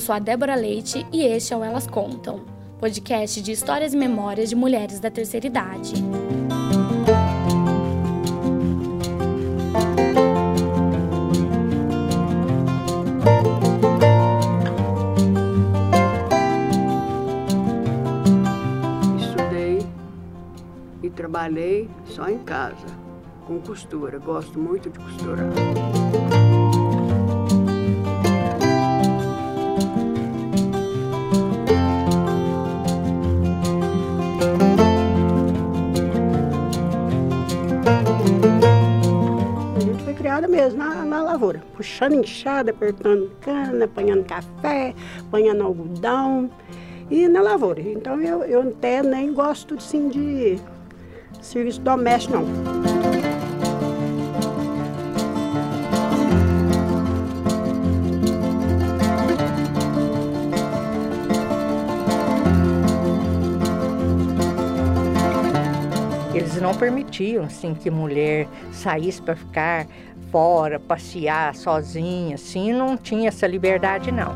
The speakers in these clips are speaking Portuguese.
Eu sou a Débora Leite e este é o Elas Contam, podcast de histórias e memórias de mulheres da terceira idade. Estudei e trabalhei só em casa, com costura. Gosto muito de costurar. A gente foi criada mesmo na, na lavoura, puxando enxada, apertando cana, apanhando café, apanhando algodão e na lavoura. Então eu, eu até nem gosto assim, de serviço doméstico, não. Eles não permitiam assim que mulher saísse para ficar fora, passear sozinha, assim, não tinha essa liberdade não.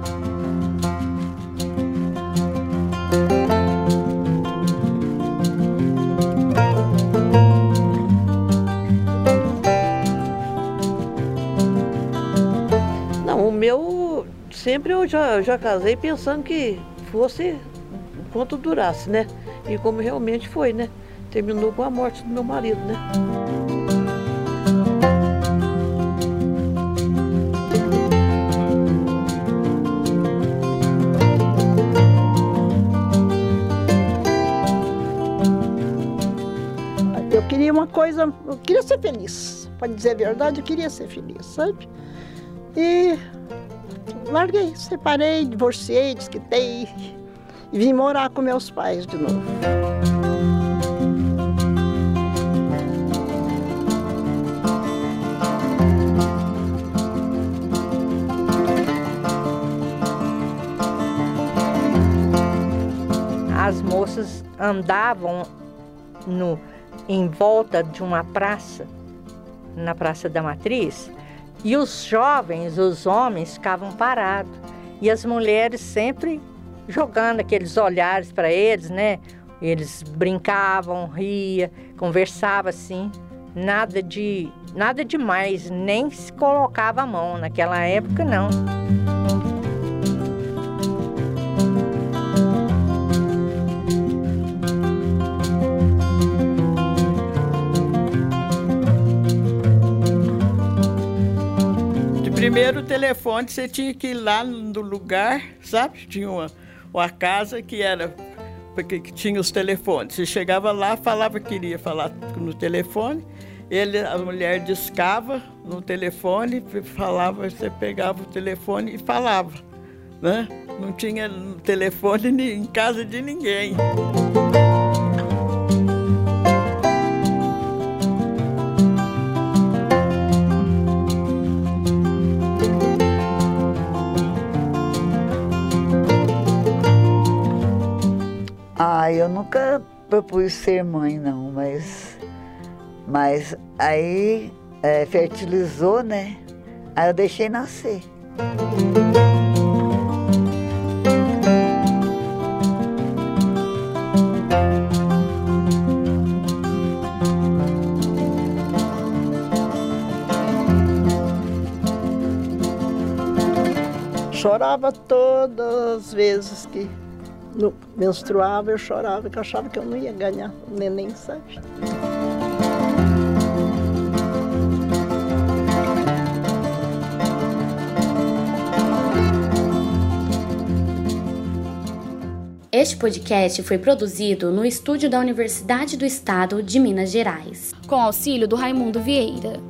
Não, o meu sempre eu já, já casei pensando que fosse enquanto durasse, né? E como realmente foi, né? Terminou com a morte do meu marido, né? Eu queria uma coisa, eu queria ser feliz. Para dizer a verdade, eu queria ser feliz, sabe? E larguei, separei, divorciei, desquitei e vim morar com meus pais de novo. Andavam no, em volta de uma praça, na Praça da Matriz, e os jovens, os homens, ficavam parados. E as mulheres sempre jogando aqueles olhares para eles, né? Eles brincavam, ria, conversavam assim, nada de nada demais, nem se colocava a mão naquela época não. Primeiro telefone você tinha que ir lá no lugar, sabe? Tinha uma, uma casa que era porque que tinha os telefones. Você chegava lá, falava que queria falar no telefone, ele, a mulher discava no telefone, falava, você pegava o telefone e falava, né? Não tinha telefone em casa de ninguém. Eu nunca propus ser mãe, não, mas. Mas aí é, fertilizou, né? Aí eu deixei nascer. Chorava todas as vezes que no- menstruava, eu chorava, que eu achava que eu não ia ganhar o neném, sabe? Este podcast foi produzido no estúdio da Universidade do Estado de Minas Gerais, com auxílio do Raimundo Vieira.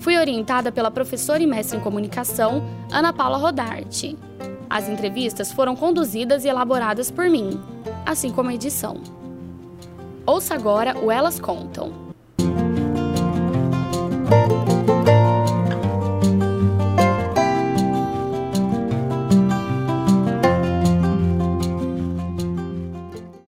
Fui orientada pela professora e mestre em comunicação, Ana Paula Rodarte. As entrevistas foram conduzidas e elaboradas por mim, assim como a edição. Ouça agora o Elas Contam.